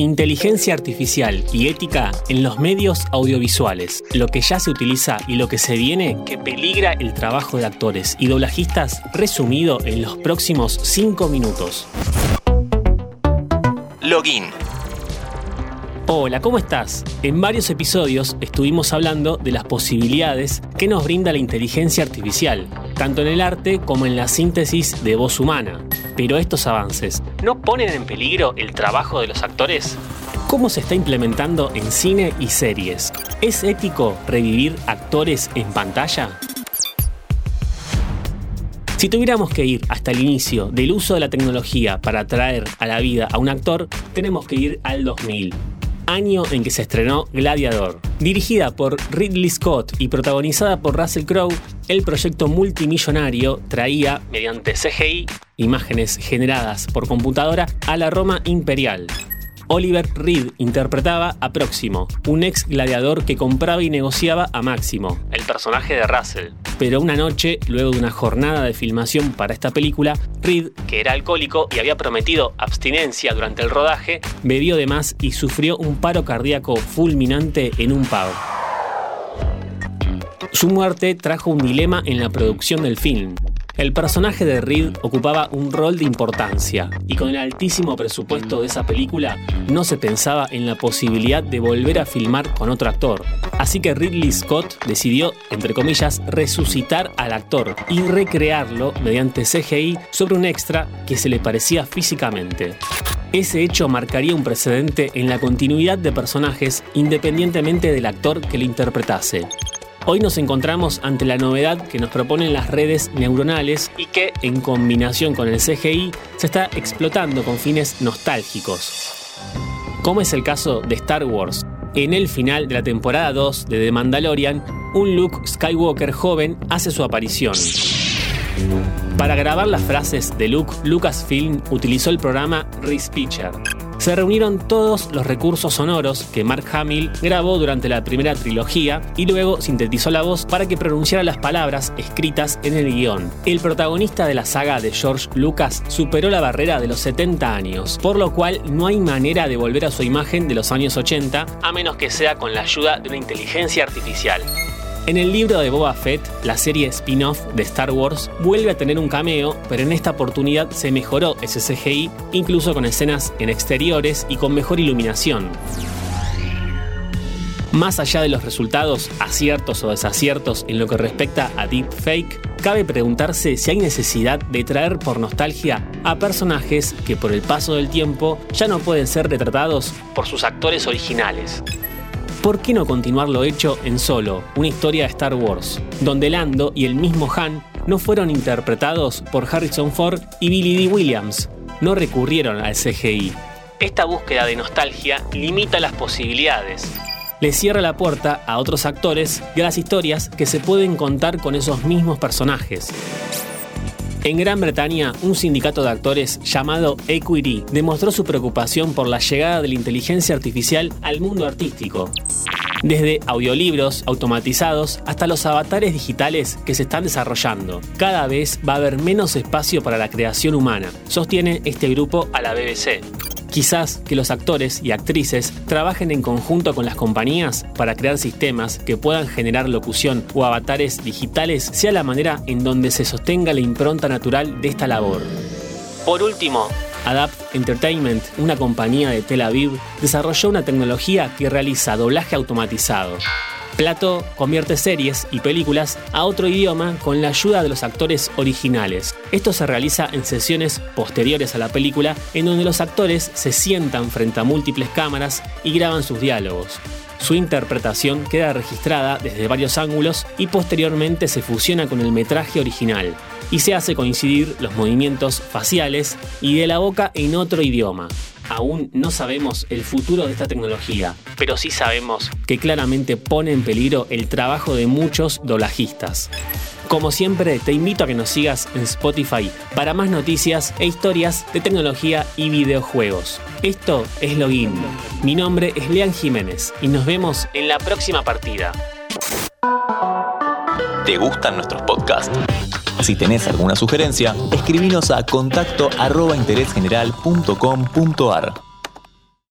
Inteligencia artificial y ética en los medios audiovisuales. Lo que ya se utiliza y lo que se viene que peligra el trabajo de actores y doblajistas resumido en los próximos 5 minutos. Login. Hola, ¿cómo estás? En varios episodios estuvimos hablando de las posibilidades que nos brinda la inteligencia artificial, tanto en el arte como en la síntesis de voz humana. Pero estos avances, ¿no ponen en peligro el trabajo de los actores? ¿Cómo se está implementando en cine y series? ¿Es ético revivir actores en pantalla? Si tuviéramos que ir hasta el inicio del uso de la tecnología para traer a la vida a un actor, tenemos que ir al 2000, año en que se estrenó Gladiador. Dirigida por Ridley Scott y protagonizada por Russell Crowe, el proyecto multimillonario traía, mediante CGI, imágenes generadas por computadora, a la Roma imperial. Oliver Reed interpretaba a Próximo, un ex gladiador que compraba y negociaba a Máximo, el personaje de Russell. Pero una noche, luego de una jornada de filmación para esta película, Reed, que era alcohólico y había prometido abstinencia durante el rodaje, bebió de más y sufrió un paro cardíaco fulminante en un pub. Su muerte trajo un dilema en la producción del film, el personaje de Reed ocupaba un rol de importancia, y con el altísimo presupuesto de esa película no se pensaba en la posibilidad de volver a filmar con otro actor. Así que Ridley Scott decidió, entre comillas, resucitar al actor y recrearlo mediante CGI sobre un extra que se le parecía físicamente. Ese hecho marcaría un precedente en la continuidad de personajes independientemente del actor que lo interpretase. Hoy nos encontramos ante la novedad que nos proponen las redes neuronales y que, en combinación con el CGI, se está explotando con fines nostálgicos. Como es el caso de Star Wars. En el final de la temporada 2 de The Mandalorian, un Luke Skywalker joven hace su aparición. Para grabar las frases de Luke, Lucasfilm utilizó el programa Respeecher se reunieron todos los recursos sonoros que Mark Hamill grabó durante la primera trilogía y luego sintetizó la voz para que pronunciara las palabras escritas en el guion. El protagonista de la saga de George Lucas superó la barrera de los 70 años, por lo cual no hay manera de volver a su imagen de los años 80 a menos que sea con la ayuda de una inteligencia artificial. En el libro de Boba Fett, la serie spin-off de Star Wars vuelve a tener un cameo, pero en esta oportunidad se mejoró ese incluso con escenas en exteriores y con mejor iluminación. Más allá de los resultados, aciertos o desaciertos en lo que respecta a deepfake, cabe preguntarse si hay necesidad de traer por nostalgia a personajes que por el paso del tiempo ya no pueden ser retratados por sus actores originales. ¿Por qué no continuar lo hecho en Solo, una historia de Star Wars, donde Lando y el mismo Han no fueron interpretados por Harrison Ford y Billy D. Williams, no recurrieron al CGI? Esta búsqueda de nostalgia limita las posibilidades. Le cierra la puerta a otros actores y a las historias que se pueden contar con esos mismos personajes. En Gran Bretaña, un sindicato de actores llamado Equity demostró su preocupación por la llegada de la inteligencia artificial al mundo artístico. Desde audiolibros automatizados hasta los avatares digitales que se están desarrollando. Cada vez va a haber menos espacio para la creación humana, sostiene este grupo a la BBC. Quizás que los actores y actrices trabajen en conjunto con las compañías para crear sistemas que puedan generar locución o avatares digitales sea la manera en donde se sostenga la impronta natural de esta labor. Por último, Adapt Entertainment, una compañía de Tel Aviv, desarrolló una tecnología que realiza doblaje automatizado. Plato convierte series y películas a otro idioma con la ayuda de los actores originales. Esto se realiza en sesiones posteriores a la película en donde los actores se sientan frente a múltiples cámaras y graban sus diálogos. Su interpretación queda registrada desde varios ángulos y posteriormente se fusiona con el metraje original y se hace coincidir los movimientos faciales y de la boca en otro idioma aún no sabemos el futuro de esta tecnología, pero sí sabemos que claramente pone en peligro el trabajo de muchos doblajistas. Como siempre, te invito a que nos sigas en Spotify para más noticias e historias de tecnología y videojuegos. Esto es Login. Mi nombre es Lean Jiménez y nos vemos en la próxima partida. ¿Te gustan nuestros podcasts? Si tenés alguna sugerencia, escribinos a contacto arroba interésgeneral.com.ar.